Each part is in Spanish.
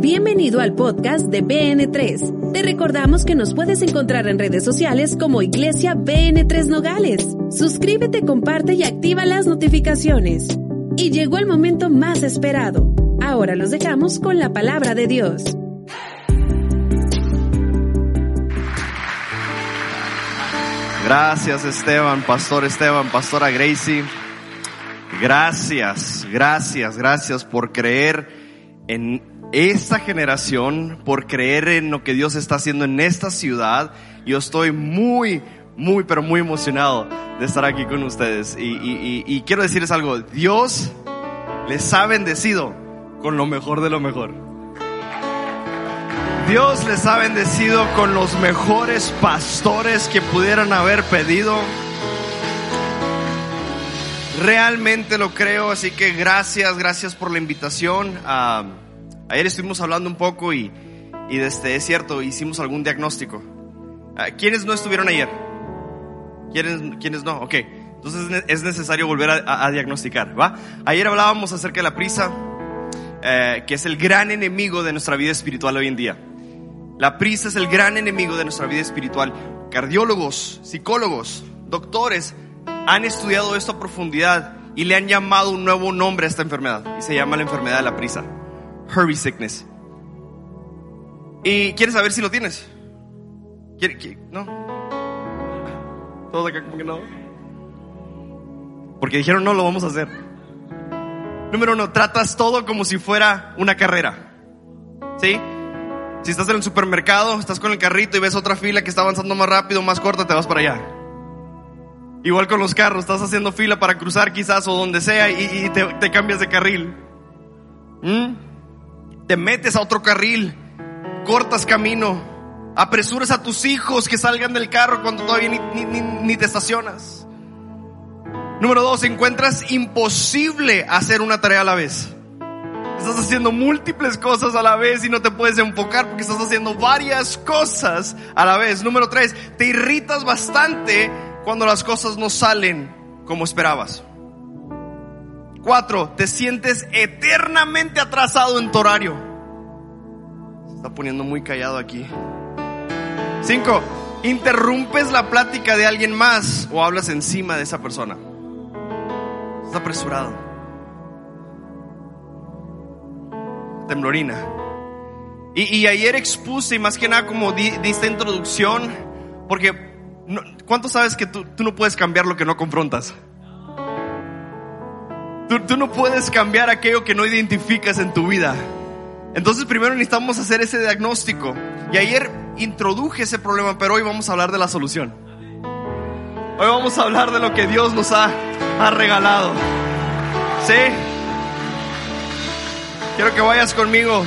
Bienvenido al podcast de BN3. Te recordamos que nos puedes encontrar en redes sociales como Iglesia BN3 Nogales. Suscríbete, comparte y activa las notificaciones. Y llegó el momento más esperado. Ahora los dejamos con la palabra de Dios. Gracias Esteban, Pastor Esteban, Pastora Gracie. Gracias, gracias, gracias por creer en esta generación, por creer en lo que Dios está haciendo en esta ciudad. Yo estoy muy, muy, pero muy emocionado de estar aquí con ustedes. Y, quiero decirles algo, Dios les ha bendecido con lo mejor de lo mejor. Dios les ha bendecido con los mejores pastores que pudieran haber pedido. Realmente lo creo, así que gracias, gracias por la invitación. Ah, ayer estuvimos hablando un poco y, y este, es cierto, hicimos algún diagnóstico. Ah, ¿Quiénes no estuvieron ayer? ¿Quiénes, quiénes no? Ok, entonces es ne- es necesario volver a diagnosticar, ¿va? Ayer hablábamos acerca de la prisa, eh, que es el gran enemigo de nuestra vida espiritual hoy en día. La prisa es el gran enemigo de nuestra vida espiritual. Cardiólogos, psicólogos, doctores han estudiado esto a profundidad y le han llamado un nuevo nombre a esta enfermedad y se llama la enfermedad de la prisa, hurry sickness. ¿Y quieres saber si lo tienes? ¿Quiere- qui- ¿No? Todos acá como que no. Porque dijeron no lo vamos a hacer. Número uno, tratas todo como si fuera una carrera. ¿Sí? Si estás en el supermercado, estás con el carrito y ves otra fila que está avanzando más rápido, más corta, te vas para allá. Igual con los carros, estás haciendo fila para cruzar quizás o donde sea y, te cambias de carril. ¿Mm? Te metes a otro carril, cortas camino, apresuras a tus hijos que salgan del carro cuando todavía ni, ni- te estacionas. Número dos, encuentras imposible hacer una tarea a la vez. Estás haciendo múltiples cosas a la vez y no te puedes enfocar porque estás haciendo varias cosas a la vez. Número tres, te irritas bastante cuando las cosas no salen como esperabas. Cuatro, te sientes eternamente atrasado en tu horario. Se está poniendo muy callado aquí. Cinco, interrumpes la plática de alguien más o hablas encima de esa persona. Estás apresurado. temblorina. Y, ayer expuse, y más que nada como di, esta introducción, porque ¿cuánto sabes que tú no puedes cambiar lo que no confrontas? Tú, no puedes cambiar aquello que no identificas en tu vida. Entonces primero necesitamos hacer ese diagnóstico. Y ayer introduje ese problema, pero hoy vamos a hablar de la solución. Hoy vamos a hablar de lo que Dios nos ha, ha regalado. ¿Sí? Quiero que vayas conmigo,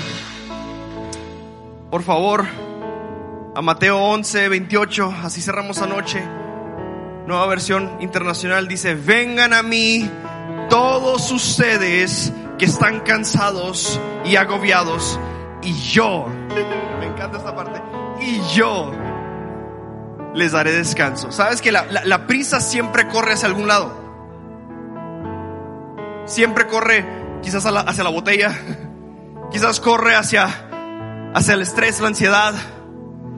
por favor, a Mateo 11, 28, así cerramos anoche. Nueva versión internacional dice, vengan a mí todos ustedes que están cansados y agobiados, y yo, me encanta esta parte, y yo les daré descanso. Sabes que la, prisa siempre corre hacia algún lado. Siempre corre quizás hacia la botella, quizás corre hacia, hacia el estrés, la ansiedad,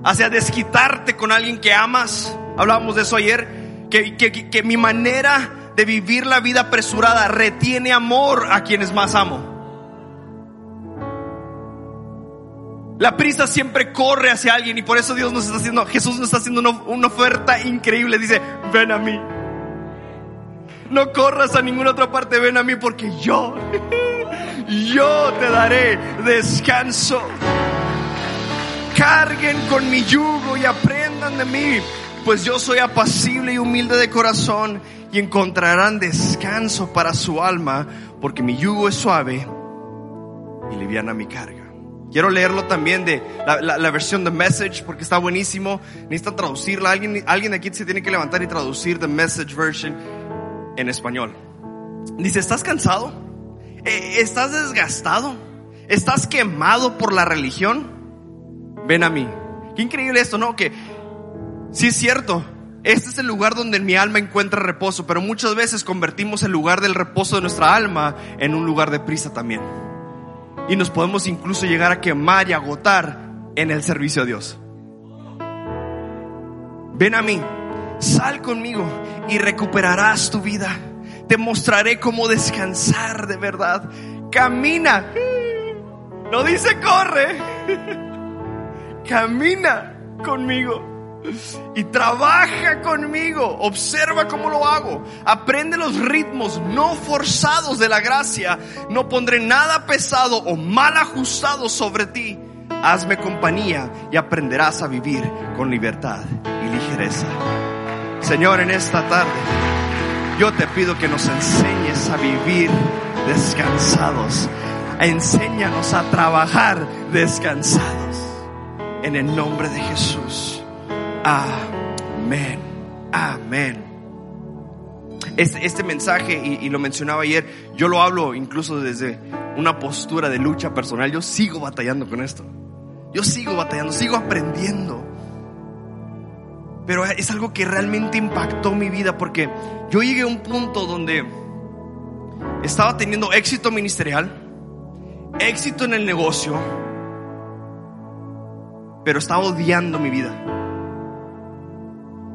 hacia desquitarte con alguien que amas. Hablábamos de eso ayer, que- que- que mi manera de vivir la vida apresurada retiene amor a quienes más amo. La prisa siempre corre hacia alguien y por eso Dios nos está haciendo, Jesús nos está haciendo una, oferta increíble. Dice, ven a mí. No corras a ninguna otra parte, ven a mí porque yo, yo te daré descanso. Carguen con mi yugo y aprendan de mí, pues yo soy apacible y humilde de corazón y encontrarán descanso para su alma, porque mi yugo es suave y liviana mi carga. Quiero leerlo también de la, la- la versión de Message porque está buenísimo. Necesitan traducirla. Alguien, alguien de aquí se tiene que levantar y traducir The Message Version en español. Dice, ¿estás cansado? Eh, ¿Estás desgastado? ¿Estás quemado por la religión? Ven a mí. Qué increíble esto, ¿no? Que sí es cierto. Este es el lugar donde mi alma encuentra reposo, pero muchas veces convertimos el lugar del reposo de nuestra alma en un lugar de prisa también. Y nos podemos incluso llegar a quemar y agotar en el servicio a Dios. Ven a mí, sal conmigo y recuperarás tu vida. Te mostraré cómo descansar de verdad. Camina. No dice corre. Camina conmigo y trabaja conmigo. Observa cómo lo hago. Aprende los ritmos no forzados de la gracia. No pondré nada pesado o mal ajustado sobre ti. Hazme compañía y aprenderás a vivir con libertad y ligereza. Señor, en esta tarde, yo te pido que nos enseñes a vivir descansados. Enséñanos a trabajar descansados. En el nombre de Jesús. Amén. Amén. Este, este mensaje, y, y lo mencionaba ayer, yo lo hablo incluso desde una postura de lucha personal. Yo sigo batallando con esto. Yo sigo batallando, sigo aprendiendo. Pero es algo que realmente impactó mi vida porque yo llegué a un punto donde estaba teniendo éxito ministerial, éxito en el negocio, pero estaba odiando mi vida.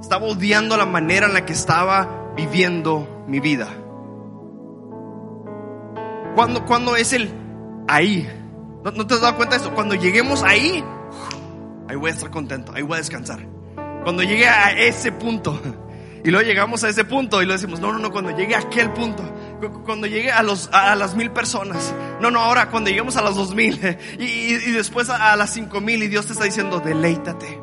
Estaba odiando la manera en la que estaba viviendo mi vida. Cuando, cuando es el ahí, ¿No, te has dado cuenta de eso? Cuando lleguemos ahí, ahí voy a estar contento, ahí voy a descansar. Cuando llegue a ese punto, y luego llegamos a ese punto y lo decimos, no, no, no, cuando llegue a aquel punto, cu- cuando llegue a, los, a las mil personas, no, no, ahora cuando lleguemos a las dos mil y, y- y después a, a las cinco mil y Dios te está diciendo, deleítate,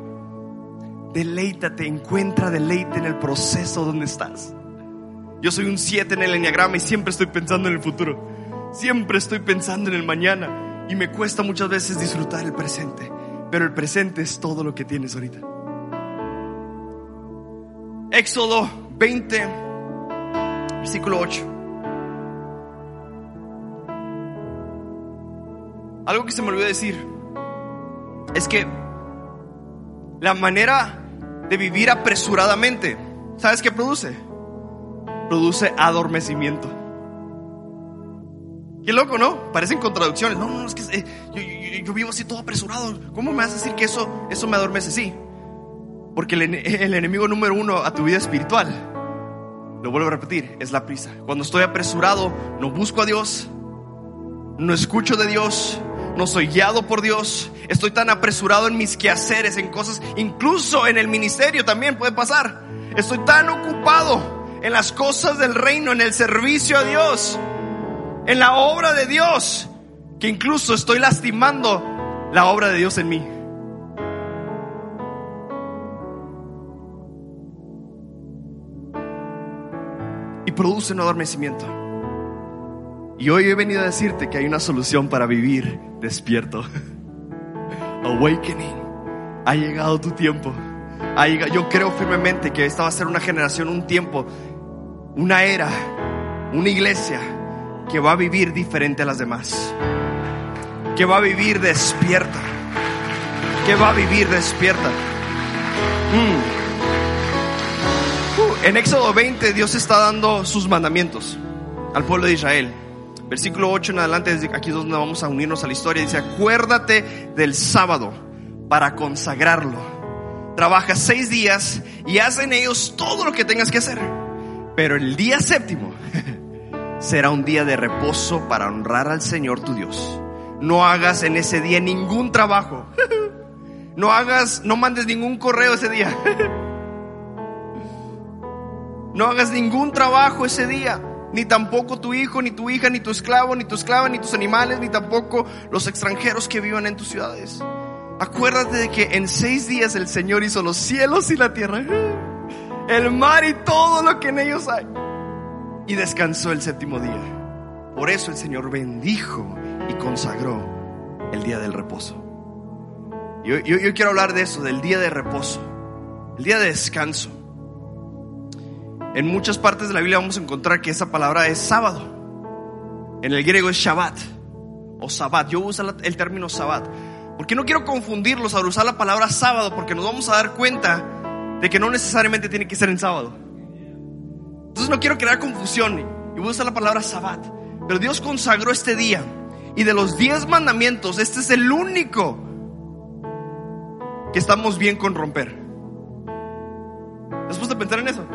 deleítate, encuentra deleite en el proceso donde estás. Yo soy un 7 en el enneagrama y siempre estoy pensando en el futuro, siempre estoy pensando en el mañana y me cuesta muchas veces disfrutar el presente, pero el presente es todo lo que tienes ahorita. Éxodo 20, versículo 8. Algo que se me olvidó decir es que la manera de vivir apresuradamente, ¿sabes qué produce? Produce adormecimiento. Qué loco, ¿no? Parecen contradicciones. No, no, es que eh, yo, vivo así todo apresurado. ¿Cómo me vas a decir que eso, eso me adormece? Sí. Porque el, el enemigo número uno a tu vida espiritual, lo vuelvo a repetir, es la prisa. Cuando estoy apresurado, no busco a Dios, no escucho de Dios, no soy guiado por Dios, estoy tan apresurado en mis quehaceres, en cosas, incluso en el ministerio también puede pasar. Estoy tan ocupado en las cosas del reino, en el servicio a Dios, en la obra de Dios, que incluso estoy lastimando la obra de Dios en mí. y produce un adormecimiento. Y hoy he venido a decirte que hay una solución para vivir despierto. Awakening. Ha llegado tu tiempo. Yo creo firmemente que esta va a ser una generación, un tiempo, una era, una iglesia que va a vivir diferente a las demás. Que va a vivir despierta. Que va a vivir despierta. Mm. Uh, En Éxodo 20 Dios está dando sus mandamientos al pueblo de Israel. Versículo 8 en adelante, aquí es donde vamos a unirnos a la historia. Dice, acuérdate del sábado para consagrarlo. Trabaja seis días y haz en ellos todo lo que tengas que hacer. Pero el día séptimo será un día de reposo para honrar al Señor tu Dios. No hagas en ese día ningún trabajo. No hagas, no mandes ningún correo ese día. No hagas ningún trabajo ese día, ni tampoco tu hijo, ni tu hija, ni tu esclavo, ni tu esclava, ni tus animales, ni tampoco los extranjeros que vivan en tus ciudades. Acuérdate de que en seis días el Señor hizo los cielos y la tierra, el mar y todo lo que en ellos hay, y descansó el séptimo día. Por eso el Señor bendijo y consagró el día del reposo. Yo, yo, yo quiero hablar de eso, del día de reposo, el día de descanso. En muchas partes de la Biblia vamos a encontrar que esa palabra es sábado. En el griego es Shabbat o Sabbat. Yo uso el término Sabbat. Porque no quiero confundirlos al usar la palabra sábado, porque nos vamos a dar cuenta de que no necesariamente tiene que ser en sábado. Entonces no quiero crear confusión y voy a usar la palabra Sabbat. Pero Dios consagró este día. Y de los diez mandamientos, este es el único que estamos bien con romper. Después de pensar en eso.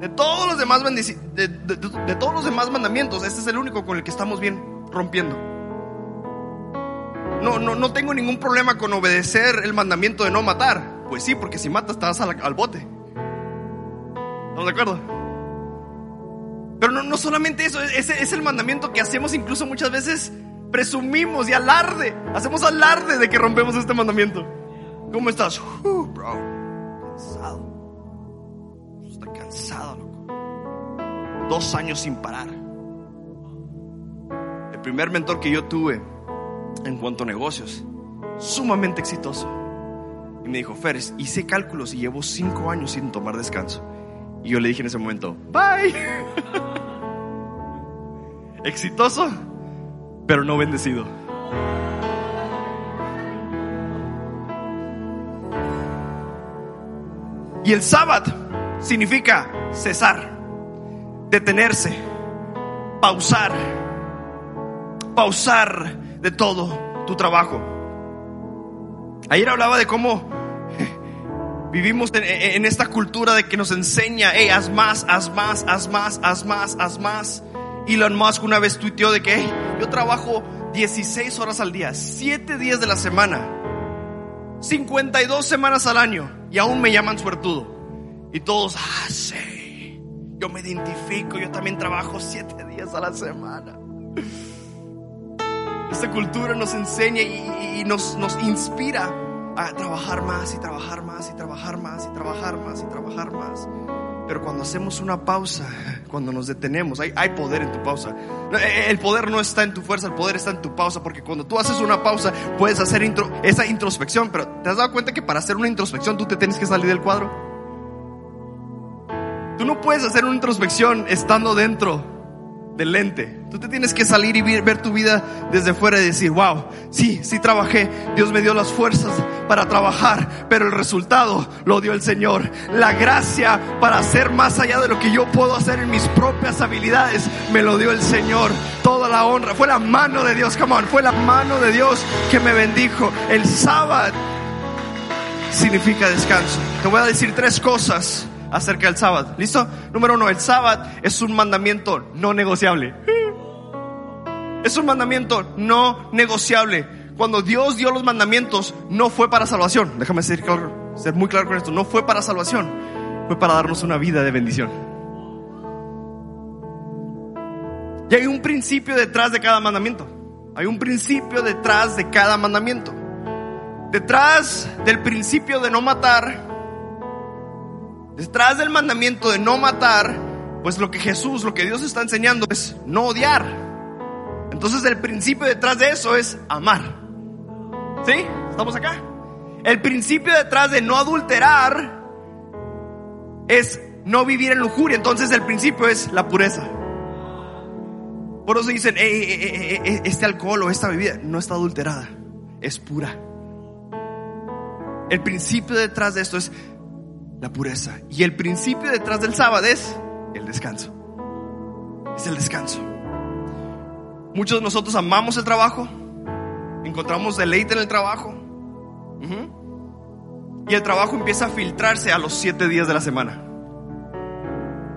De todos los demás de, de, todos los demás mandamientos, este es el único con el que estamos bien rompiendo. No, no, no tengo ningún problema con obedecer el mandamiento de no matar. Pues sí, porque si matas te vas al, bote. ¿Estamos de acuerdo? Pero no, no solamente eso, ese es el mandamiento que hacemos incluso muchas veces presumimos y alarde. Hacemos alarde de que rompemos este mandamiento. ¿Cómo estás? Uh, bro, cansado. Dos años sin parar. El primer mentor que yo tuve en cuanto a negocios, sumamente exitoso. Y me dijo, Feres, hice cálculos y llevo cinco años sin tomar descanso. Y yo le dije en ese momento, bye. Exitoso, pero no bendecido. Y el sábado significa cesar, detenerse, pausar, pausar de todo tu trabajo. Ayer hablaba de cómo Vivimos en, esta cultura de que nos enseña, hey, haz más, haz más, haz más, haz más, haz más. Elon Musk una vez tuiteó de que yo trabajo 16 horas al día, 7 días de la semana, 52 semanas al año y aún me llaman suertudo. Y todos, ah, sí, yo me identifico, yo también trabajo 7 días a la semana. Esta cultura nos enseña y, nos, nos inspira a trabajar más y trabajar más y trabajar más y trabajar más y trabajar más. Pero cuando hacemos una pausa, cuando nos detenemos, hay, hay, poder en tu pausa. Eh, el poder no está en tu fuerza, el poder está en tu pausa, porque cuando tú haces una pausa puedes hacer esa introspección, pero ¿te has dado cuenta que para hacer una introspección tú te tienes que salir del cuadro? Tú no puedes hacer una introspección estando dentro del lente. Tú te tienes que salir y ver, tu vida desde fuera y decir, wow, sí, sí trabajé, Dios me dio las fuerzas para trabajar, pero el resultado lo dio el Señor. La gracia para hacer más allá de lo que yo puedo hacer en mis propias habilidades, me lo dio el Señor. Toda la honra, fue la mano de Dios, come on, fue la mano de Dios que me bendijo. El sábado significa descanso. Te voy a decir tres cosas acerca del sábado. ¿Listo? Número uno, el sábado es un mandamiento no negociable. Es un mandamiento no negociable. Cuando Dios dio los mandamientos, no fue para salvación. Déjame ser, ser muy claro con esto. No fue para salvación. Fue para darnos una vida de bendición. Y hay un principio detrás de cada mandamiento. Hay un principio detrás de cada mandamiento. Detrás del principio de no matar Detrás del mandamiento de no matar, pues lo que Jesús, lo que Dios está enseñando es no odiar. Entonces el principio detrás de eso es amar. ¿Sí? ¿Estamos acá? El principio detrás de no adulterar es no vivir en lujuria. Entonces el principio es la pureza. Por eso dicen, este alcohol o esta bebida no está adulterada, es pura. El principio detrás de esto es la pureza. Y el principio detrás del sábado es el descanso. Es el descanso. Muchos de nosotros amamos el trabajo, encontramos deleite en el trabajo. Y el trabajo empieza a filtrarse a los siete días de la semana.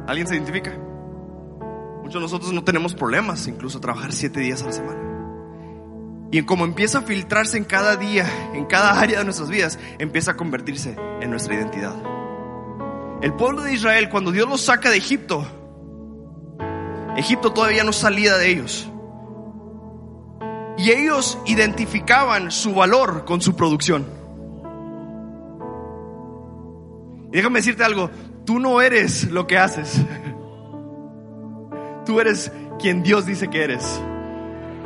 ¿Alguien se identifica? Muchos de nosotros no tenemos problemas, incluso trabajar siete días a la semana. Y como empieza a filtrarse en cada día, en cada área de nuestras vidas, empieza a convertirse en nuestra identidad. El pueblo de Israel, cuando Dios los saca de Egipto, Egipto todavía no salía de ellos. Y ellos identificaban su valor con su producción. Y déjame decirte algo, tú no eres lo que haces. Tú eres quien Dios dice que eres.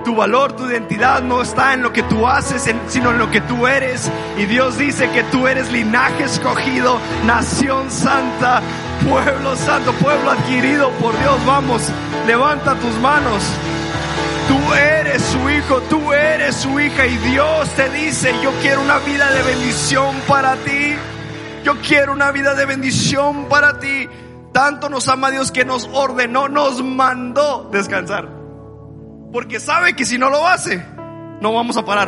Tu valor, tu identidad no está en lo que tú haces, sino en lo que tú eres. Y Dios dice que tú eres linaje escogido, nación santa, pueblo santo, pueblo adquirido por Dios. Vamos, levanta tus manos. Tú eres su hijo, tú eres su hija y Dios te dice, yo quiero una vida de bendición para ti. Yo quiero una vida de bendición para ti. Tanto nos ama Dios que nos ordenó, nos mandó descansar. Porque sabe que si no lo hace, no vamos a parar.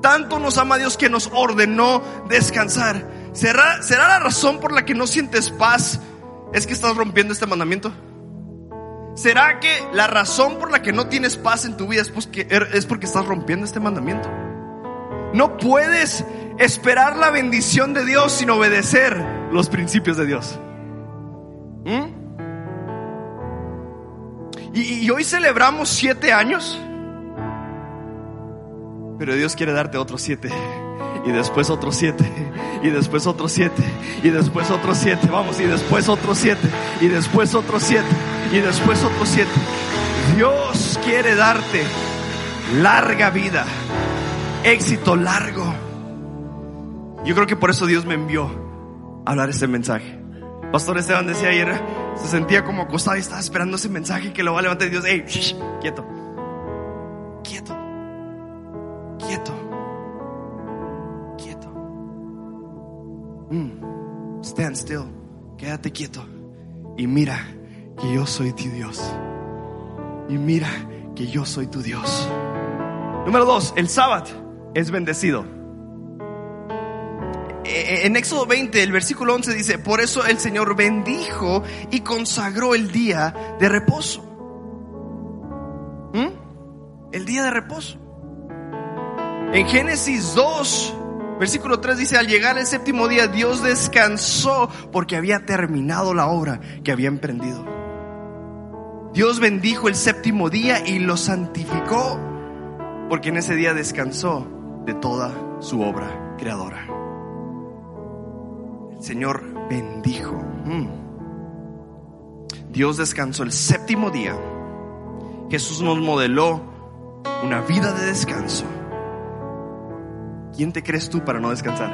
Tanto nos ama Dios que nos ordenó descansar. ¿Será, ¿Será la razón por la que no sientes paz? ¿Es que estás rompiendo este mandamiento? ¿Será que la razón por la que no tienes paz en tu vida es porque, es porque estás rompiendo este mandamiento? No puedes esperar la bendición de Dios sin obedecer los principios de Dios. ¿Mm? Y, hoy celebramos siete años, pero Dios quiere darte otros siete. Y después otros siete, y después otros siete, y después otros siete, vamos, y después otros siete, y después otros siete, y después otros siete. Dios quiere darte larga vida, éxito largo. Yo creo que por eso Dios me envió a hablar este mensaje. Pastor Esteban decía ayer, se sentía como acostado y estaba esperando ese mensaje que lo va a levantar Dios, hey, quieto, quieto, quieto, quieto. Mm, stand still, quédate quieto y mira que yo soy tu Dios. Y mira que yo soy tu Dios. Número dos, el sábado es bendecido. Eh, En Éxodo 20, el versículo 11 dice, por eso el Señor bendijo y consagró el día de reposo. ¿Mm? El día de reposo. En Génesis 2, versículo 3 dice, al llegar el séptimo día, Dios descansó porque había terminado la obra que había emprendido. Dios bendijo el séptimo día y lo santificó porque en ese día descansó de toda su obra creadora. Señor bendijo. Mm. Dios descansó el séptimo día. Jesús nos modeló una vida de descanso. ¿Quién te crees tú para no descansar?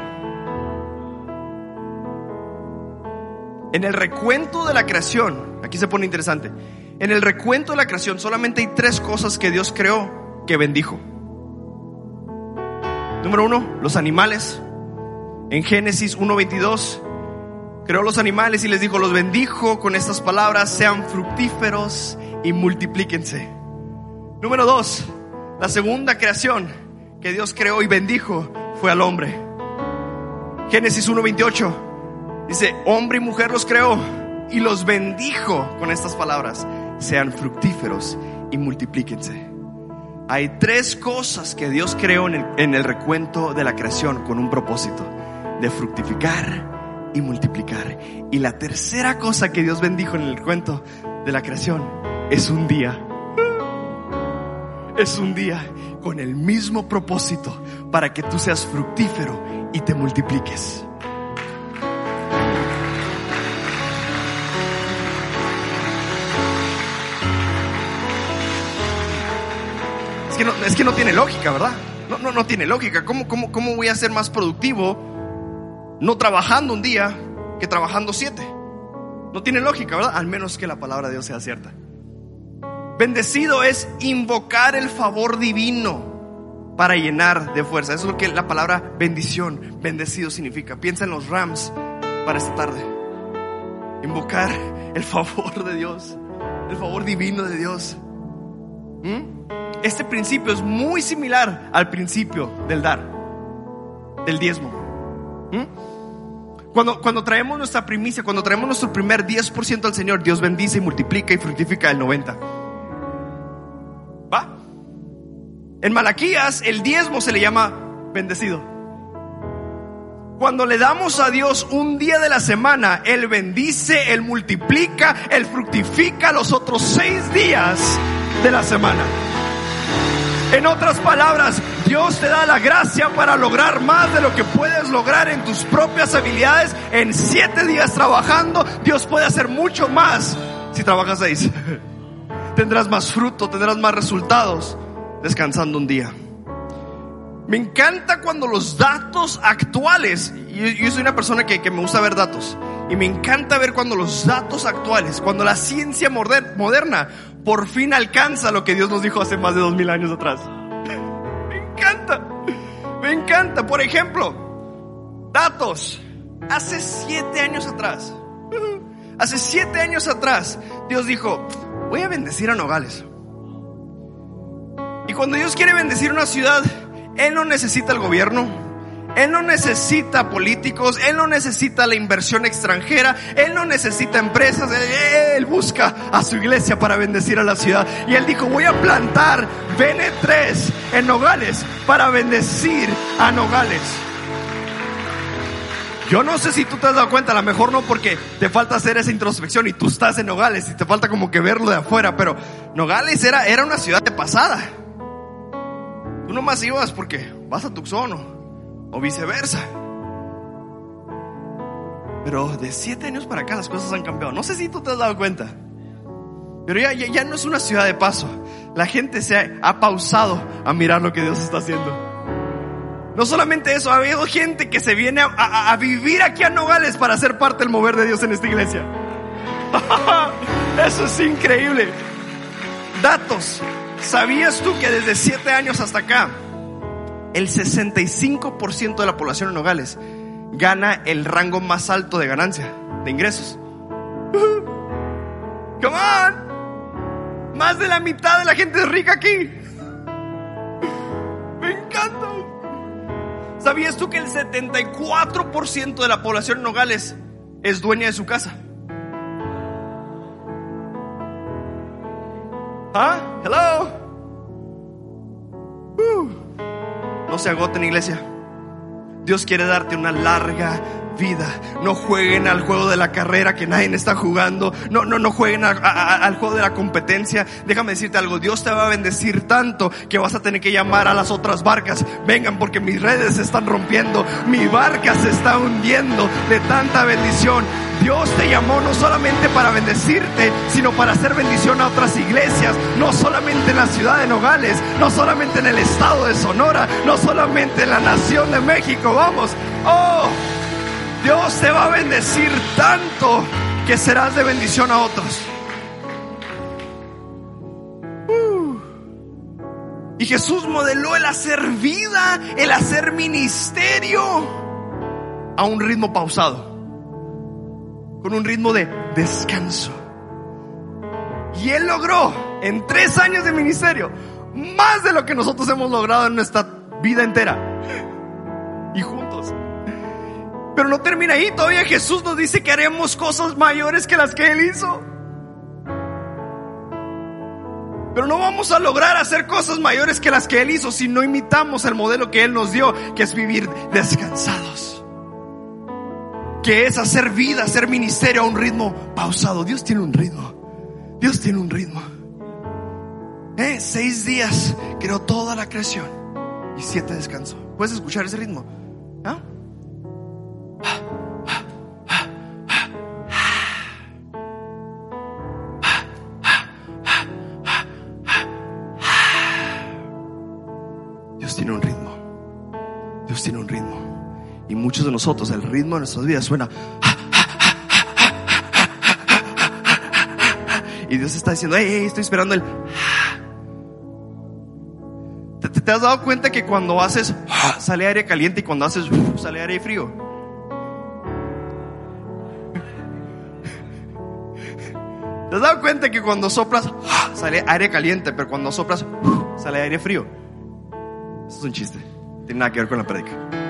En el recuento de la creación, aquí se pone interesante, en el recuento de la creación solamente hay tres cosas que Dios creó que bendijo. Número uno, los animales. En Génesis 1.22, creó los animales y les dijo, los bendijo con estas palabras, sean fructíferos y multiplíquense. Número dos, la segunda creación que Dios creó y bendijo fue al hombre. Génesis 1.28 dice, hombre y mujer los creó y los bendijo con estas palabras, sean fructíferos y multiplíquense. Hay tres cosas que Dios creó en el recuento de la creación con un propósito de fructificar y multiplicar. Y la tercera cosa que Dios bendijo en el cuento de la creación es un día. Es un día con el mismo propósito para que tú seas fructífero y te multipliques. Es que no, es que no tiene lógica, ¿verdad? No, no, no tiene lógica. ¿Cómo, cómo, ¿Cómo voy a ser más productivo no trabajando un día que trabajando siete? No tiene lógica, ¿verdad? Al menos que la palabra de Dios sea cierta. Bendecido es invocar el favor divino para llenar de fuerza. Eso es lo que la palabra bendición, bendecido significa. Piensa en los Rams para esta tarde. Invocar el favor de Dios, el favor divino de Dios. ¿Mm? Este principio es muy similar al principio del dar, del diezmo. ¿Mm? Cuando, cuando traemos nuestra primicia, cuando traemos nuestro primer 10% al Señor, Dios bendice y multiplica y fructifica el 90%. ¿Va? En Malaquías el diezmo se le llama bendecido. Cuando le damos a Dios un día de la semana, Él bendice, Él multiplica, Él fructifica los otros seis días de la semana. En otras palabras, Dios te da la gracia para lograr más de lo que puedes lograr en tus propias habilidades. En siete días trabajando, Dios puede hacer mucho más si trabajas seis. tendrás más fruto, tendrás más resultados descansando un día. Me encanta cuando los datos actuales, yo, soy una persona que, me gusta ver datos, y me encanta ver cuando los datos actuales, cuando la ciencia moderna por fin alcanza lo que Dios nos dijo hace más de dos mil años atrás. Me encanta, me encanta. Por ejemplo, datos. Hace siete años atrás, hace siete años atrás, Dios dijo, voy a bendecir a Nogales. Y cuando Dios quiere bendecir una ciudad, Él no necesita el gobierno, Él no necesita políticos, Él no necesita la inversión extranjera, Él no necesita empresas, Él busca a su iglesia para bendecir a la ciudad. Y Él dijo, voy a plantar BN3 en Nogales para bendecir a Nogales. Yo no sé si tú te has dado cuenta, a lo mejor no porque te falta hacer esa introspección y tú estás en Nogales y te falta como que verlo de afuera, pero Nogales era, era una ciudad de pasada. Tú nomás ibas porque vas a Tucson o, viceversa. Pero de siete años para acá las cosas han cambiado. No sé si tú te has dado cuenta. Pero ya, ya, no es una ciudad de paso. La gente se ha pausado a mirar lo que Dios está haciendo. No solamente eso, ha habido gente que se viene a, vivir aquí a Nogales para ser parte del mover de Dios en esta iglesia. Eso es increíble. Datos. ¿Sabías tú que desde siete años hasta acá, el 65% de la población en Nogales gana el rango más alto de ganancia, de ingresos? Come on. Más de la mitad de la gente es rica aquí. Me encanta. ¿Sabías tú que el 74% de la población en Nogales es dueña de su casa? ¿Ah? Se agoten, iglesia. Dios quiere darte una larga vida. No jueguen al juego de la carrera que nadie está jugando. No, no, no jueguen al juego de la competencia. Déjame decirte algo. Dios te va a bendecir tanto que vas a tener que llamar a las otras barcas. Vengan porque mis redes se están rompiendo. Mi barca se está hundiendo de tanta bendición. Dios te llamó no solamente para bendecirte, sino para hacer bendición a otras iglesias. No solamente en la ciudad de Nogales, no solamente en el estado de Sonora, no solamente en la nación de México. Vamos. Oh, Dios te va a bendecir tanto que serás de bendición a otros. Y Jesús modeló el hacer vida, el hacer ministerio a un ritmo pausado, con un ritmo de descanso. Y Él logró en tres años de ministerio más de lo que nosotros hemos logrado en nuestra vida entera. Y. Pero no termina ahí, todavía Jesús nos dice que haremos cosas mayores que las que Él hizo. Pero no vamos a lograr hacer cosas mayores que las que Él hizo si no imitamos el modelo que Él nos dio, que es vivir descansados. Que es hacer vida, hacer ministerio a un ritmo pausado. Dios tiene un ritmo. Dios tiene un ritmo. Eh, seis días creó toda la creación y siete descansó. ¿Puedes escuchar ese ritmo? ¿Ah? De nosotros, el ritmo de nuestras vidas suena. Y Dios está diciendo, hey, estoy esperando el. ¿Te, has dado cuenta que cuando haces sale aire caliente y cuando haces sale aire frío? ¿Te has dado cuenta que cuando soplas sale aire caliente, pero cuando soplas sale aire frío? Eso es un chiste. Tiene nada que ver con la prédica.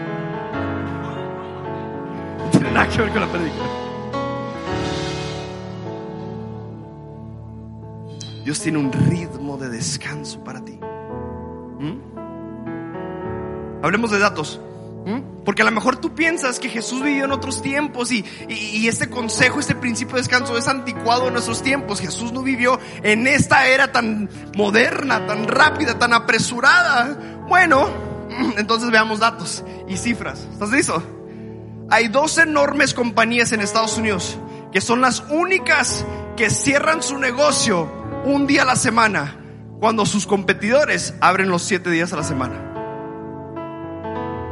Nada que ver con la prédica. Dios tiene un ritmo de descanso para ti. ¿Mm? Hablemos de datos. ¿Mm? Porque a lo mejor tú piensas que Jesús vivió en otros tiempos y, y, este consejo, este principio de descanso es anticuado en nuestros tiempos. Jesús no vivió en esta era tan moderna, tan rápida, tan apresurada. Bueno, entonces veamos datos y cifras. ¿Estás listo? Hay dos enormes compañías en Estados Unidos que son las únicas que cierran su negocio un día a la semana cuando sus competidores abren los siete días a la semana.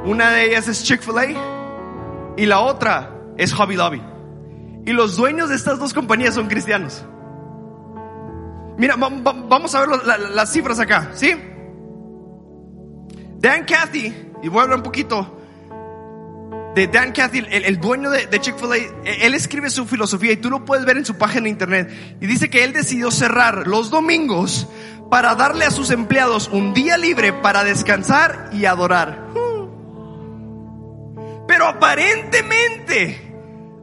Una de ellas es Chick-fil-A y la otra es Hobby Lobby. Y los dueños de estas dos compañías son cristianos. Mira, vamos a ver las cifras acá, ¿sí? Dan Cathy, y voy un poquito de Dan Cathy, el, dueño de, Chick-fil-A, e, él escribe su filosofía y tú lo puedes ver en su página de internet. Y dice que él decidió cerrar los domingos para darle a sus empleados un día libre para descansar y adorar. Pero aparentemente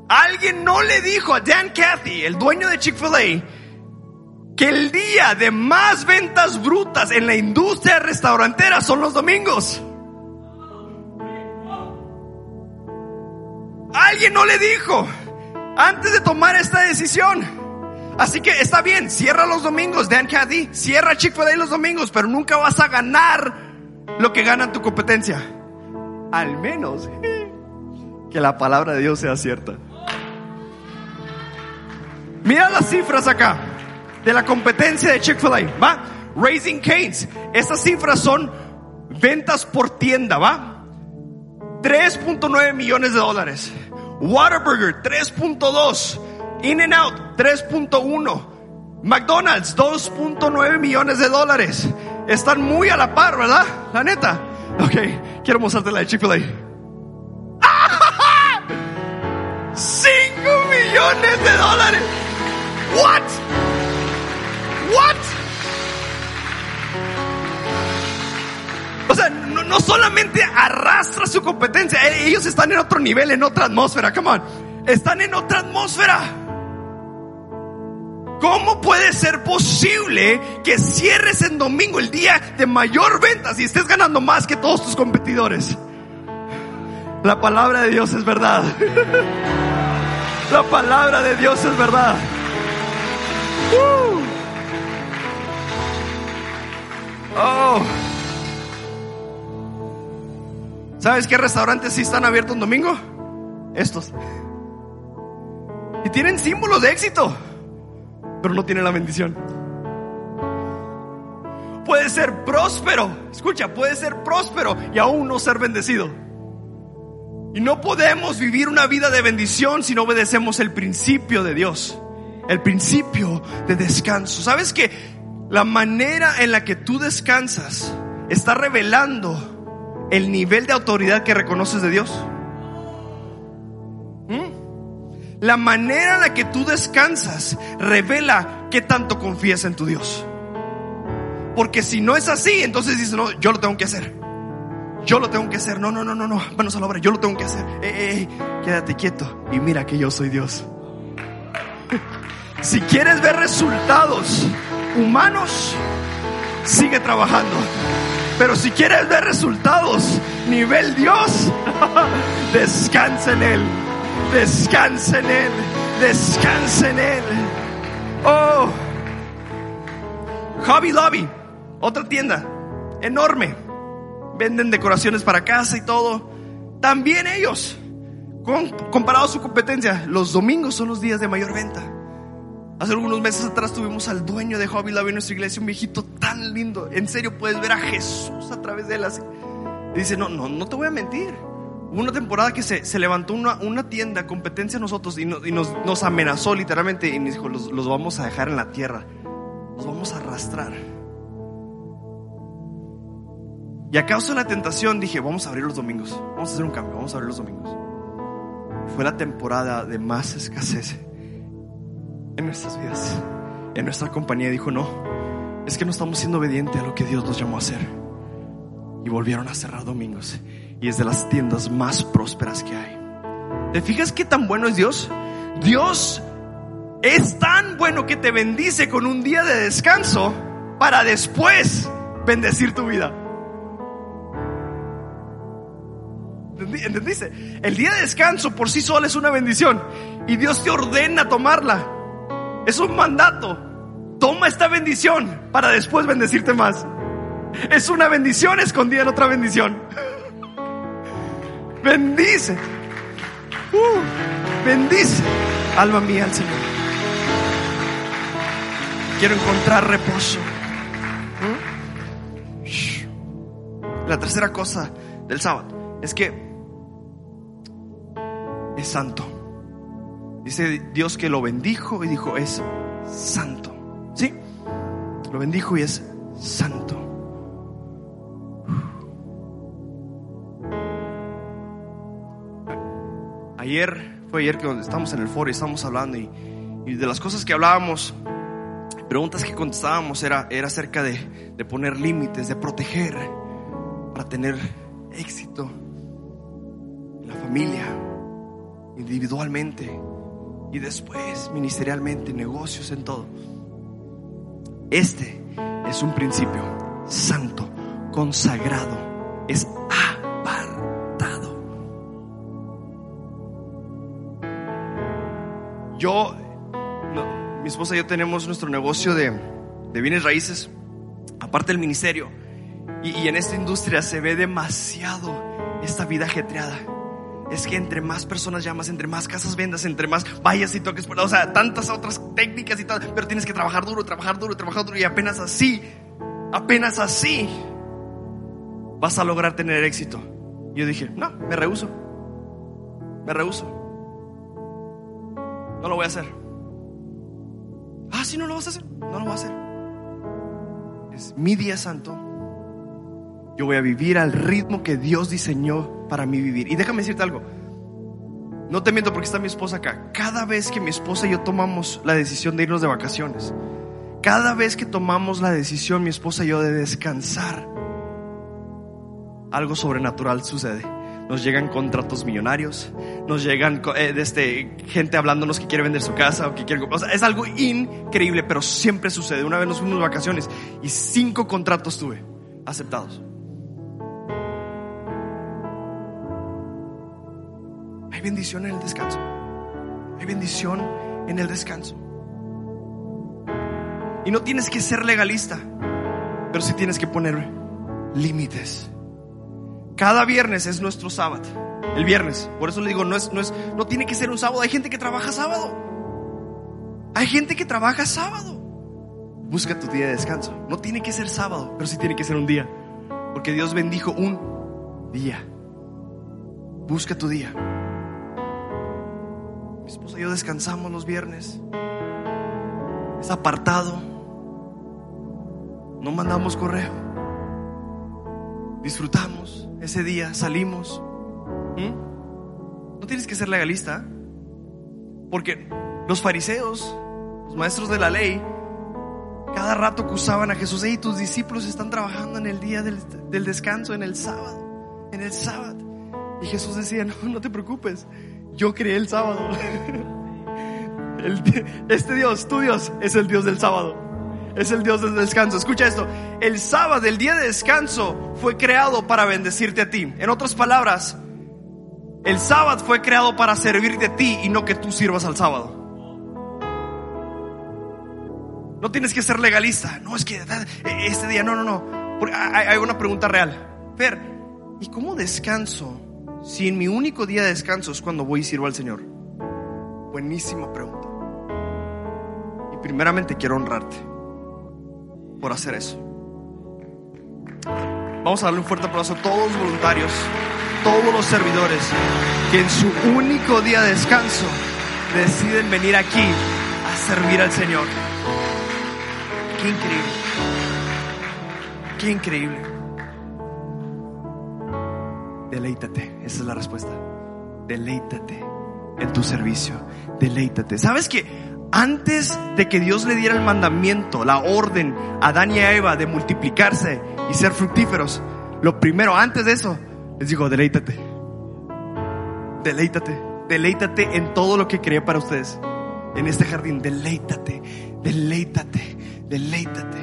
alguien no le dijo a Dan Cathy, el dueño de Chick-fil-A, que el día de más ventas brutas en la industria restaurantera son los domingos. Alguien no le dijo antes de tomar esta decisión. Así que está bien, cierra los domingos, Dan Caddy, cierra Chick-fil-A los domingos, pero nunca vas a ganar lo que gana tu competencia. Al menos que la palabra de Dios sea cierta. Mira las cifras acá de la competencia de Chick-fil-A, ¿va? Raising Canes, estas cifras son ventas por tienda, ¿va? 3.9 millones de dólares. Waterburger 3.2. In and Out 3.1. McDonald's 2.9 millones de dólares. Están muy a la par, ¿verdad? La neta. Ok, quiero mostrarte la de Chick-fil-A. 5 millones de dólares. What? No, solamente arrastra su competencia, eh, ellos están en otro nivel, en otra atmósfera. Come on. Están en otra atmósfera. ¿Cómo puede ser posible que cierres en domingo el día de mayor ventas y estés ganando más que todos tus competidores? La palabra de Dios es verdad. La palabra de Dios es verdad. Oh. ¿Sabes qué restaurantes sí están abiertos un domingo? Estos. Y tienen símbolos de éxito, pero no tienen la bendición. Puede ser próspero, escucha, puede ser próspero y aún no ser bendecido. Y no podemos vivir una vida de bendición si no obedecemos el principio de Dios, el principio de descanso. ¿Sabes que la manera en la que tú descansas está revelando el nivel de autoridad que reconoces de Dios? ¿Mm? La manera en la que tú descansas revela qué tanto confías en tu Dios. Porque si no es así, entonces dices, no, yo lo tengo que hacer. Yo lo tengo que hacer. No, no, no, no, no. Manos a la obra. Yo lo tengo que hacer. Eh, quédate quieto y mira que yo soy Dios. Si quieres ver resultados humanos, sigue trabajando. Pero si quieres ver resultados, nivel Dios, descansa en Él, descansa en Él, descansa en Él. Oh, Hobby Lobby, otra tienda enorme. Venden decoraciones para casa y todo. También ellos, comparado a su competencia, los domingos son los días de mayor venta. Hace algunos meses atrás tuvimos al dueño de Hobby Lobby en nuestra iglesia, un viejito tan lindo. En serio, puedes ver a Jesús a través de él. Y dice, no, no, no te voy a mentir. Hubo una temporada que se, se levantó una, una, tienda, competencia a nosotros, y, nos, nos, amenazó literalmente y nos dijo, los, los vamos a dejar en la tierra. Los vamos a arrastrar. Y a causa de la tentación dije, vamos a abrir los domingos. Vamos a hacer un cambio, vamos a abrir los domingos. Fue la temporada de más escasez en nuestras vidas, en nuestra compañía, dijo, no, es que no estamos siendo obedientes a lo que Dios nos llamó a hacer. Y volvieron a cerrar domingos. Y es de las tiendas más prósperas que hay. ¿Te fijas qué tan bueno es Dios? Dios es tan bueno que te bendice con un día de descanso para después bendecir tu vida. ¿Entendiste? El día de descanso por sí solo es una bendición y Dios te ordena tomarla. Es un mandato. Toma esta bendición para después bendecirte más. Es una bendición escondida en otra bendición. Bendice. Uh, bendice. Alma mía al Señor. Quiero encontrar reposo. La tercera cosa del sábado es que es santo. Dice Dios que lo bendijo y dijo es santo. ¿Sí? Lo bendijo y es santo. Ayer fue ayer que estamos en el foro y estamos hablando y, de las cosas que hablábamos, preguntas que contestábamos era, era acerca de, de poner límites, de proteger para tener éxito en la familia, individualmente y después ministerialmente, negocios, en todo. Este es un principio santo, consagrado, es apartado. Yo, mi esposa y yo tenemos nuestro negocio de, de bienes raíces, aparte del ministerio, y, y en esta industria se ve demasiado esta vida ajetreada es que entre más personas llamas, entre más casas vendas, entre más vayas y toques, o sea, tantas otras técnicas y tal, pero tienes que trabajar duro, trabajar duro, trabajar duro y apenas así, apenas así vas a lograr tener éxito. Yo dije, no, me rehuso, me rehuso, no lo voy a hacer. Ah, si no lo vas a hacer, no lo voy a hacer. Es mi día santo. Yo voy a vivir al ritmo que Dios diseñó para mí vivir. Y déjame decirte algo. No te miento porque está mi esposa acá. Cada vez que mi esposa y yo tomamos la decisión de irnos de vacaciones, cada vez que tomamos la decisión, mi esposa y yo, de descansar, algo sobrenatural sucede. Nos llegan contratos millonarios, nos llegan eh, este, gente hablándonos que quiere vender su casa o que quiere. O sea, es algo increíble, pero siempre sucede. Una vez nos fuimos de vacaciones y cinco contratos tuve aceptados. Bendición en el descanso. Hay bendición en el descanso. Y no tienes que ser legalista, pero sí tienes que poner límites. Cada viernes es nuestro sábado. El viernes. Por eso le digo, no es, no es, no tiene que ser un sábado. Hay gente que trabaja sábado. Hay gente que trabaja sábado. Busca tu día de descanso. No tiene que ser sábado, pero sí tiene que ser un día. Porque Dios bendijo un día. Busca tu día. Mi esposa y yo descansamos los viernes. Es apartado. No mandamos correo. Disfrutamos ese día, salimos. ¿Mm? No tienes que ser legalista. Porque los fariseos, los maestros de la ley, cada rato acusaban a Jesús, y tus discípulos están trabajando en el día del, del, descanso, en el sábado, en el sábado. Y Jesús decía, no, no te preocupes, yo creé el sábado. Este Dios, tu Dios, es el Dios del sábado. Es el Dios del descanso. Escucha esto. El sábado, el día de descanso, fue creado para bendecirte a ti. En otras palabras, el sábado fue creado para servirte a ti y no que tú sirvas al sábado. No tienes que ser legalista. No, es que este día, no, no, no. Hay una pregunta real. Fer, ¿y cómo descanso si en mi único día de descanso es cuando voy y sirvo al Señor? Buenísima pregunta. Y primeramente quiero honrarte por hacer eso. Vamos a darle un fuerte aplauso a todos los voluntarios, todos los servidores que en su único día de descanso deciden venir aquí a servir al Señor. Qué increíble. Qué increíble. Deleítate, esa es la respuesta. Deleítate en tu servicio. Deleítate. ¿Sabes que antes de que Dios le diera el mandamiento, la orden a Adán y a Eva de multiplicarse y ser fructíferos, lo primero, antes de eso, les dijo, deleítate. Deleítate. Deleítate en todo lo que creé para ustedes. En este jardín, deleítate, deleítate, deleítate.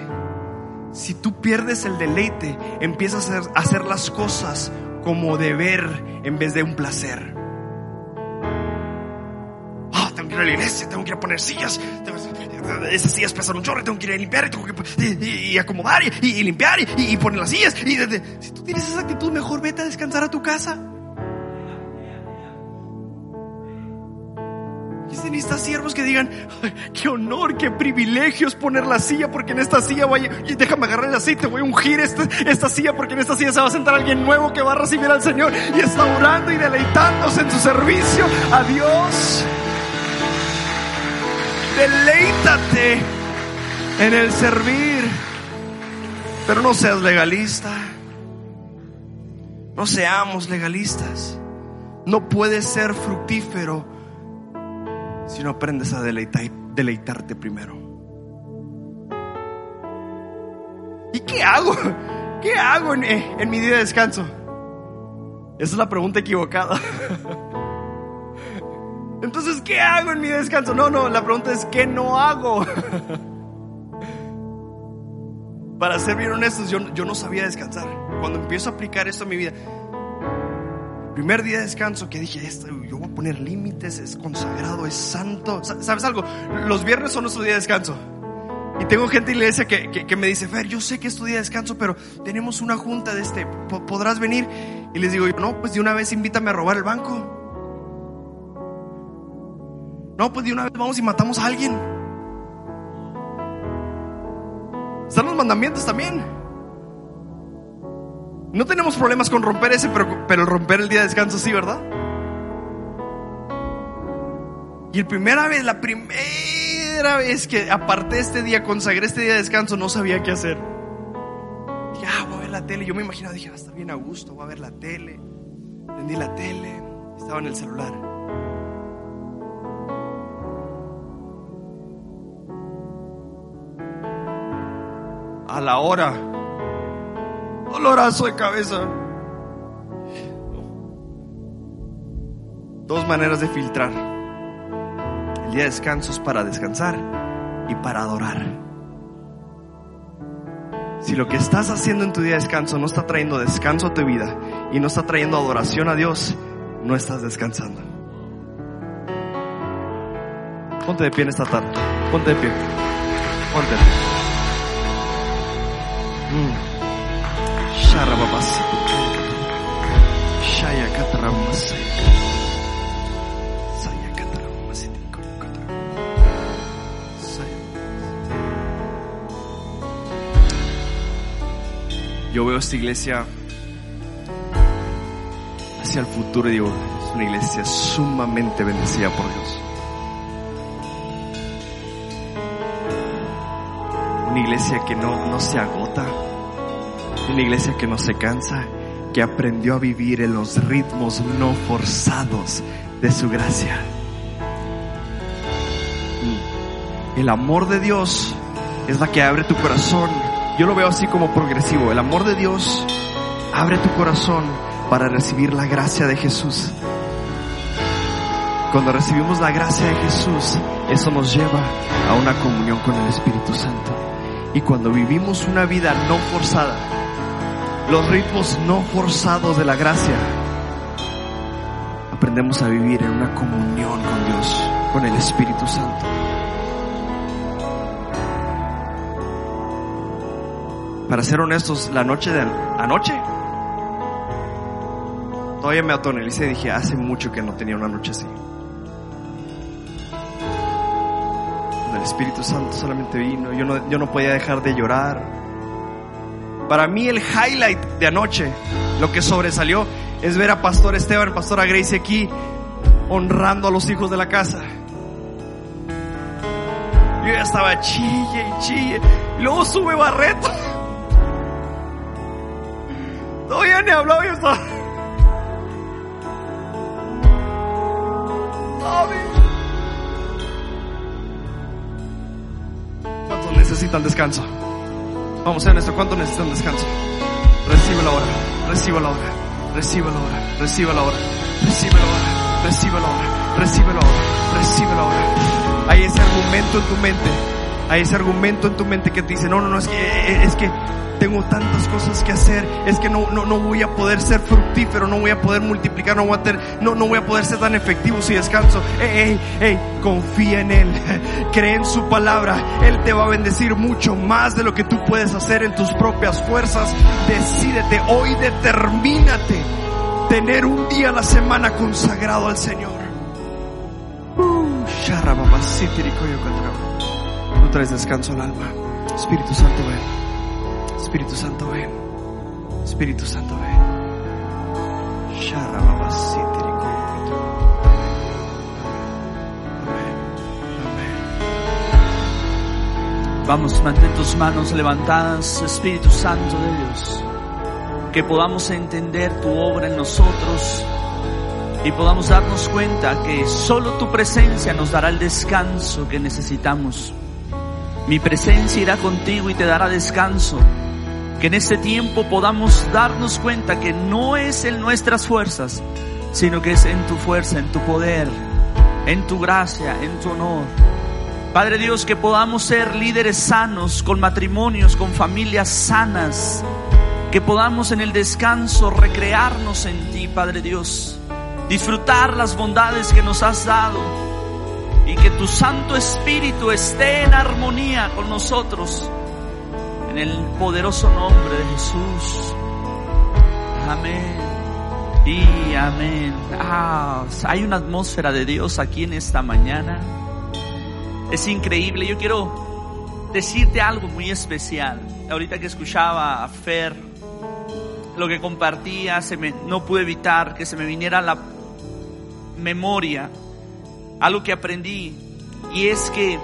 Si tú pierdes el deleite, empiezas a hacer, a hacer las cosas como deber en vez de un placer. Oh, tengo que ir a la iglesia, tengo que ir a poner sillas, tengo, esas sillas pesan un chorro, tengo que ir a limpiar, tengo que y, y acomodar y, y limpiar y, poner las sillas. Y si tú tienes esa actitud, mejor vete a descansar a tu casa. Siervos que digan, "Ay, qué honor, qué privilegio es poner la silla, porque en esta silla voy, a- y déjame agarrar el aceite, voy a ungir esta, esta silla, porque en esta silla se va a sentar alguien nuevo que va a recibir al Señor y está orando y deleitándose en su servicio a Dios. Deleítate en el servir, pero no seas legalista. No seamos legalistas. No puedes ser fructífero si no aprendes a deleitar- deleitarte primero. ¿Y qué hago? ¿Qué hago en, en mi día de descanso? Esa es la pregunta equivocada. Entonces, ¿qué hago en mi descanso? No, no, la pregunta es, ¿qué no hago? Para ser bien honestos, yo, yo no sabía descansar. Cuando empiezo a aplicar esto a mi vida, primer día de descanso que dije, esto, poner límites, es consagrado, es santo. Sa- ¿Sabes algo? Los viernes son nuestro día de descanso. Y tengo gente iglesia que, que, me dice, Fer, yo sé que es tu día de descanso, pero tenemos una junta de este, ¿po- ¿podrás venir? Y les digo, no, pues de una vez invítame a robar el banco. No, pues de una vez vamos y matamos a alguien. Están los mandamientos también. No tenemos problemas con romper ese, pero romper el día de descanso sí, ¿verdad? Y la primera vez, la primera vez que aparté este día, consagré este día de descanso, no sabía qué hacer. Dije, ah, voy a ver la tele. Yo me imaginaba, dije, va a estar bien a gusto, voy a ver la tele. Prendí la tele, estaba en el celular. A la hora, dolorazo de cabeza. Dos maneras de filtrar. Día de descanso es para descansar y para adorar. Si lo que estás haciendo en tu día de descanso no está trayendo descanso a tu vida y no está trayendo adoración a Dios, no estás descansando. Ponte de pie en esta tarde. Ponte de pie. Ponte. Mm. Yo veo esta iglesia hacia el futuro y digo, es una iglesia sumamente bendecida por Dios. Una iglesia que no, no se agota, una iglesia que no se cansa, que aprendió a vivir en los ritmos no forzados de su gracia. Mm. El amor de Dios es la que abre tu corazón. Yo lo veo así como progresivo. El amor de Dios abre tu corazón para recibir la gracia de Jesús. Cuando recibimos la gracia de Jesús, eso nos lleva a una comunión con el Espíritu Santo. Y cuando vivimos una vida no forzada, los ritmos no forzados de la gracia, aprendemos a vivir en una comunión con Dios, con el Espíritu Santo. Para ser honestos, la noche de anoche, todavía me autoanalicé y dije, hace mucho que no tenía una noche así. El Espíritu Santo solamente vino, yo no, yo no podía dejar de llorar. Para mí el highlight de anoche, lo que sobresalió, es ver a Pastor Esteban, Pastora Grace aquí, honrando a los hijos de la casa. Yo ya estaba chille y chille. Y luego sube Barreto. Todavía ni hablaba, yo estaba. ¿Cuántos necesitan descanso? Vamos a ser honestos, ¿cuántos necesitan descanso? Recibe la hora, recibe la hora, recibe la hora, recibe la hora, recibe la hora, recibe la hora, recibe la hora, recibe la hora. Hay ese argumento en tu mente, hay ese argumento en tu mente que te dice, no, no, no, es que, es que tengo tantas cosas que hacer, es que no, no, no voy a poder ser fructífero, no voy a poder multiplicar, no voy a, tener, no, no voy a poder ser tan efectivo si descanso. Ey, ey, ey, confía en Él, cree en su palabra, Él te va a bendecir mucho más de lo que tú puedes hacer en tus propias fuerzas. Decídete, hoy determínate tener un día a la semana consagrado al Señor. Uh, descanso al alma. Espíritu Santo, ven. Espíritu Santo, ven. Espíritu Santo, ven. Vamos, mantén tus manos levantadas, Espíritu Santo de Dios. Que podamos entender tu obra en nosotros y podamos darnos cuenta que solo tu presencia nos dará el descanso que necesitamos. Mi presencia irá contigo y te dará descanso. Que en este tiempo podamos darnos cuenta que no es en nuestras fuerzas, sino que es en tu fuerza, en tu poder, en tu gracia, en tu honor. Padre Dios, que podamos ser líderes sanos, con matrimonios, con familias sanas, que podamos en el descanso recrearnos en ti, Padre Dios disfrutar las bondades que nos has dado y que tu Santo Espíritu esté en armonía con nosotros. En el poderoso nombre de Jesús. Amén. Y amén. Ah, hay una atmósfera de Dios aquí en esta mañana. Es increíble. Yo quiero decirte algo muy especial. Ahorita que escuchaba a Fer, lo que compartía, se me, no pude evitar que se me viniera la memoria algo que aprendí y es que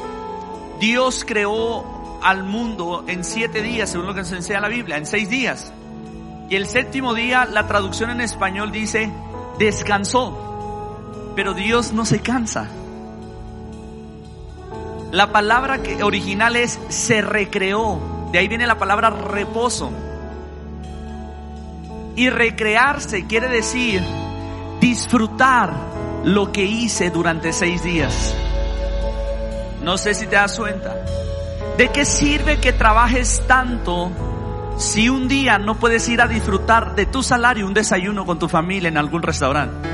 Dios creó al mundo en siete días, según lo que nos enseña la Biblia, en seis días. Y el séptimo día, la traducción en español dice, descansó. Pero Dios no se cansa. La palabra que original es se recreó. De ahí viene la palabra reposo. Y recrearse quiere decir disfrutar lo que hice durante seis días. No sé si te das cuenta. ¿De qué sirve que trabajes tanto si un día no puedes ir a disfrutar de tu salario un desayuno con tu familia en algún restaurante?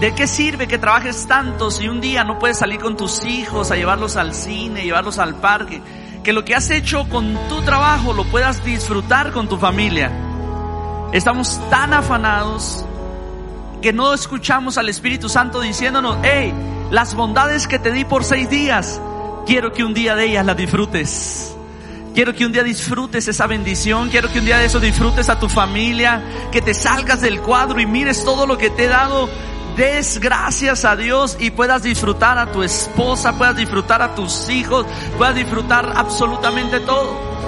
¿De qué sirve que trabajes tanto si un día no puedes salir con tus hijos a llevarlos al cine, llevarlos al parque? Que lo que has hecho con tu trabajo lo puedas disfrutar con tu familia. Estamos tan afanados que no escuchamos al Espíritu Santo diciéndonos, hey, las bondades que te di por seis días, quiero que un día de ellas las disfrutes. Quiero que un día disfrutes esa bendición, quiero que un día de eso disfrutes a tu familia, que te salgas del cuadro y mires todo lo que te he dado, des gracias a Dios y puedas disfrutar a tu esposa, puedas disfrutar a tus hijos, puedas disfrutar absolutamente todo.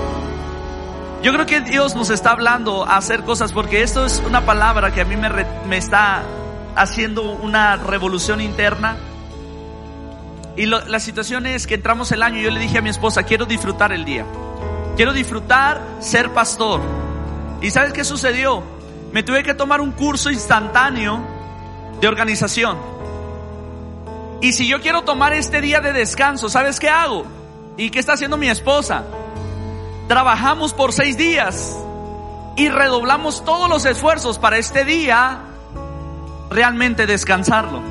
Yo creo que Dios nos está hablando a hacer cosas porque esto es una palabra que a mí me, me está haciendo una revolución interna. Y la situación es que entramos el año y yo le dije a mi esposa, quiero disfrutar el día. Quiero disfrutar ser pastor. ¿Y sabes qué sucedió? Me tuve que tomar un curso instantáneo de organización. Y si yo quiero tomar este día de descanso, ¿sabes qué hago? ¿Y qué está haciendo mi esposa? Trabajamos por seis días y redoblamos todos los esfuerzos para este día realmente descansarlo.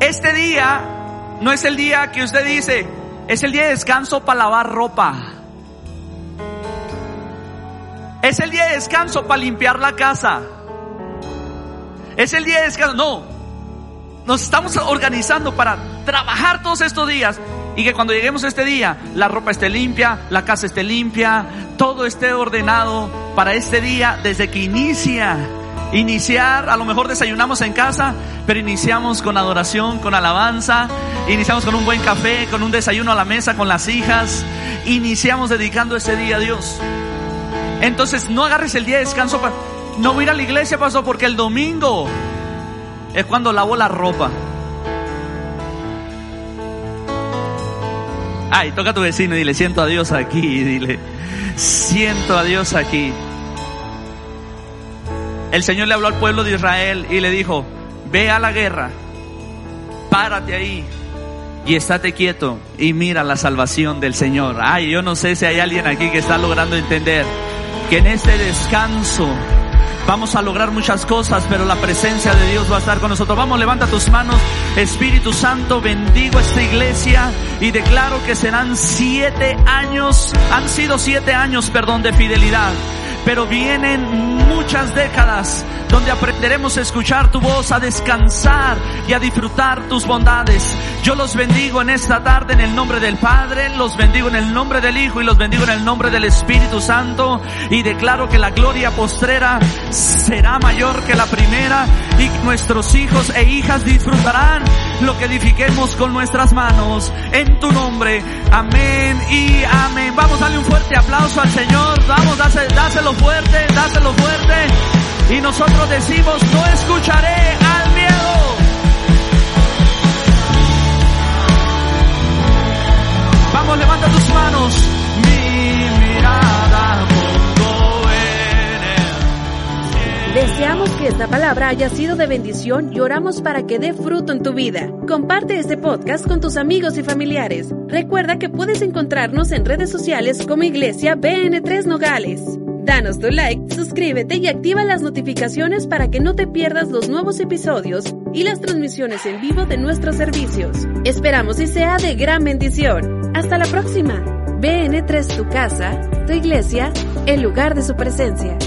Este día no es el día que usted dice, es el día de descanso para lavar ropa. Es el día de descanso para limpiar la casa. Es el día de descanso. No, nos estamos organizando para trabajar todos estos días y que cuando lleguemos a este día, la ropa esté limpia, la casa esté limpia, todo esté ordenado para este día desde que inicia. Iniciar, a lo mejor desayunamos en casa, pero iniciamos con adoración, con alabanza, iniciamos con un buen café, con un desayuno a la mesa, con las hijas, iniciamos dedicando ese día a Dios. Entonces no agarres el día de descanso para... No voy a ir a la iglesia, pasó, porque el domingo es cuando lavo la ropa. Ay, toca a tu vecino y dile, siento a Dios aquí. Dile, siento a Dios aquí. El Señor le habló al pueblo de Israel y le dijo, ve a la guerra, párate ahí y estate quieto y mira la salvación del Señor. Ay, yo no sé si hay alguien aquí que está logrando entender que en este descanso Vamos a lograr muchas cosas, pero la presencia de Dios va a estar con nosotros. Vamos, levanta tus manos. Espíritu Santo, bendigo esta iglesia y declaro que serán siete años, han sido siete años, perdón, de fidelidad. pero vienen muchas décadas donde aprenderemos a escuchar tu voz, a descansar y a disfrutar tus bondades. Yo los bendigo en esta tarde en el nombre del Padre, los bendigo en el nombre del Hijo y los bendigo en el nombre del Espíritu Santo y declaro que la gloria postrera será mayor que la primera y nuestros hijos e hijas disfrutarán lo que edifiquemos con nuestras manos. En tu nombre, amén y amén. Vamos a darle un fuerte aplauso al Señor. Vamos, dáselo fuerte, dáselo fuerte. Y nosotros decimos, no escucharé al miedo. Vamos, levanta tus manos. Mi mirada Deseamos que esta palabra haya sido de bendición y oramos para que dé fruto en tu vida. Comparte este podcast con tus amigos y familiares. Recuerda que puedes encontrarnos en redes sociales como Iglesia BN3 Nogales. Danos tu like, suscríbete y activa las notificaciones para que no te pierdas los nuevos episodios y las transmisiones en vivo de nuestros servicios. Esperamos y sea de gran bendición. Hasta la próxima. BN3 tu casa, tu iglesia, el lugar de su presencia.